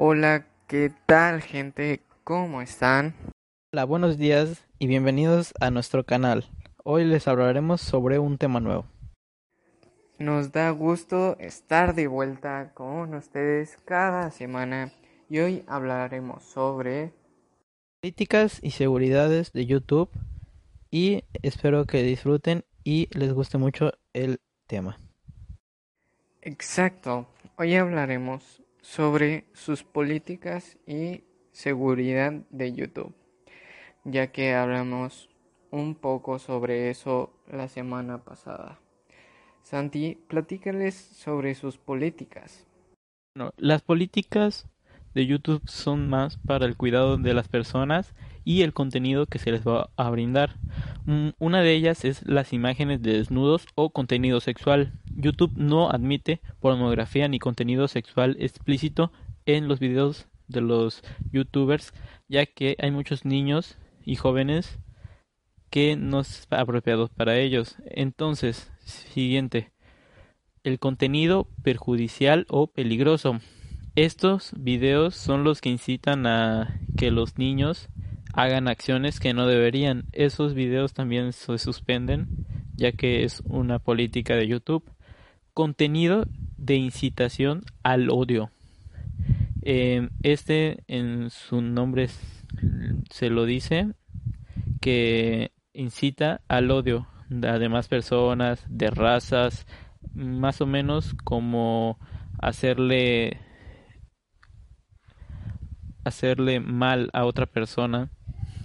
Hola, ¿qué tal gente? ¿Cómo están? Hola, buenos días y bienvenidos a nuestro canal. Hoy les hablaremos sobre un tema nuevo. Nos da gusto estar de vuelta con ustedes cada semana y hoy hablaremos sobre políticas y seguridades de YouTube y espero que disfruten y les guste mucho el tema. Exacto, hoy hablaremos sobre sus políticas y seguridad de YouTube, ya que hablamos un poco sobre eso la semana pasada. Santi, platícales sobre sus políticas. Las políticas de YouTube son más para el cuidado de las personas y el contenido que se les va a brindar. Mm, una de ellas es las imágenes de desnudos o contenido sexual. YouTube no admite pornografía ni contenido sexual explícito en los videos de los youtubers, ya que hay muchos niños y jóvenes que no es apropiado para ellos. Entonces, siguiente, el contenido perjudicial o peligroso. Estos videos son los que incitan a que los niños hagan acciones que no deberían. Esos videos también se suspenden ya que es una política de YouTube. Contenido de incitación al odio. Em, este en su nombre se lo dice que incita al odio de demás personas, de razas, más o menos como hacerle hacerle mal a otra persona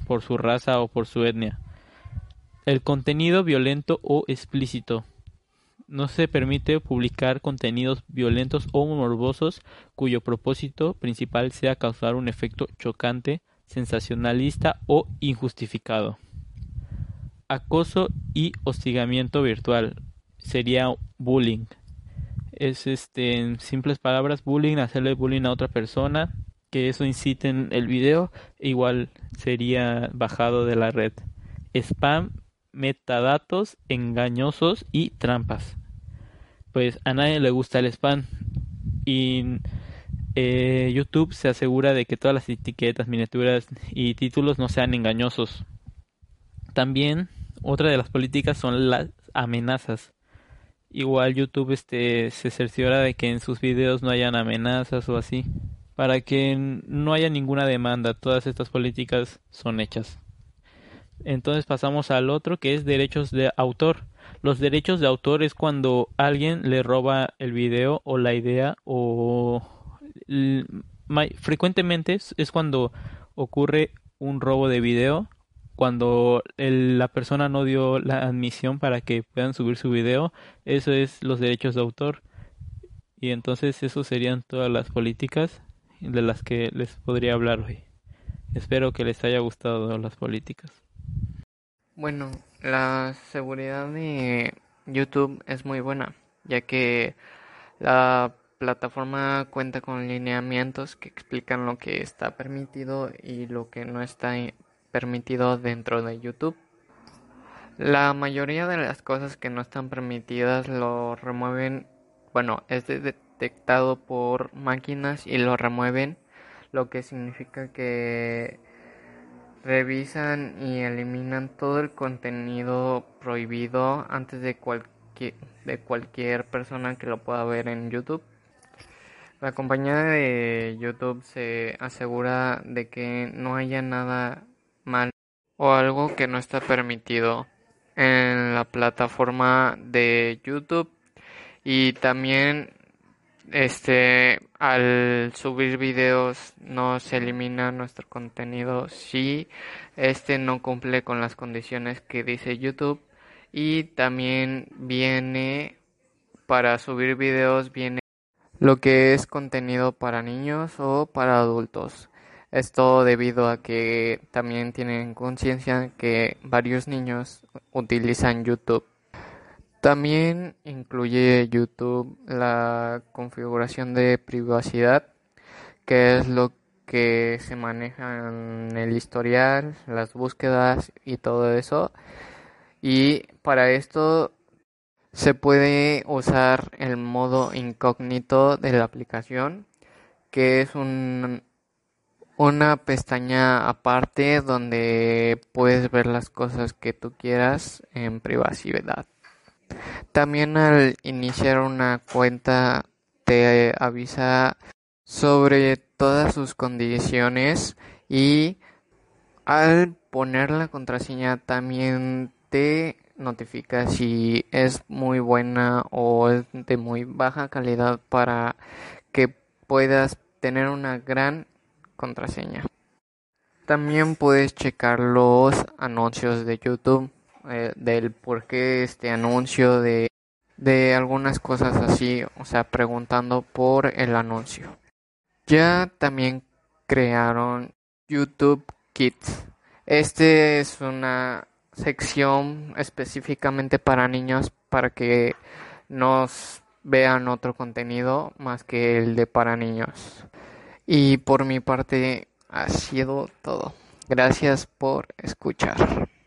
por su raza o por su etnia. El contenido violento o explícito. No se permite publicar contenidos violentos o morbosos cuyo propósito principal sea causar un efecto chocante, sensacionalista o injustificado. Acoso y hostigamiento virtual sería bullying. Es este en simples palabras bullying, hacerle bullying a otra persona que eso incite en el video, igual sería bajado de la red. Spam, metadatos engañosos y trampas. Pues a nadie le gusta el spam y eh, YouTube se asegura de que todas las etiquetas, miniaturas y títulos no sean engañosos. También otra de las políticas son las amenazas. Igual YouTube este, se cerciora de que en sus videos no hayan amenazas o así para que no haya ninguna demanda. Todas estas políticas son hechas. Entonces pasamos al otro que es derechos de autor. Los derechos de autor es cuando alguien le roba el video o la idea o frecuentemente es cuando ocurre un robo de video cuando la persona no dio la admisión para que puedan subir su video eso es los derechos de autor y entonces eso serían todas las políticas de las que les podría hablar hoy. Espero que les haya gustado las políticas. Bueno, la seguridad de YouTube es muy buena, ya que la plataforma cuenta con lineamientos que explican lo que está permitido y lo que no está permitido dentro de YouTube. La mayoría de las cosas que no están permitidas lo remueven, bueno, es de, detectado por máquinas y lo remueven, lo que significa que revisan y eliminan todo el contenido prohibido antes de cualquier, de cualquier persona que lo pueda ver en YouTube. La compañía de YouTube se asegura de que no haya nada mal o algo que no está permitido en la plataforma de YouTube y también este al subir videos no se elimina nuestro contenido. Si este no cumple con las condiciones que dice YouTube. Y también viene para subir videos viene lo que es contenido para niños o para adultos. Esto debido a que también tienen conciencia que varios niños utilizan YouTube también incluye YouTube la configuración de privacidad, que es lo que se maneja en el historial, las búsquedas y todo eso. Y para esto se puede usar el modo incógnito de la aplicación, que es un, una pestaña aparte donde puedes ver las cosas que tú quieras en privacidad. También al iniciar una cuenta te avisa sobre todas sus condiciones y al poner la contraseña también te notifica si es muy buena o es de muy baja calidad para que puedas tener una gran contraseña. También puedes checar los anuncios de YouTube, eh, del por qué este anuncio, de, de algunas cosas así, o sea, preguntando por el anuncio. Ya también crearon YouTube Kids. Este es una sección específicamente para niños para que nos vean otro contenido más que el de para niños. Y por mi parte ha sido todo. Gracias por escuchar.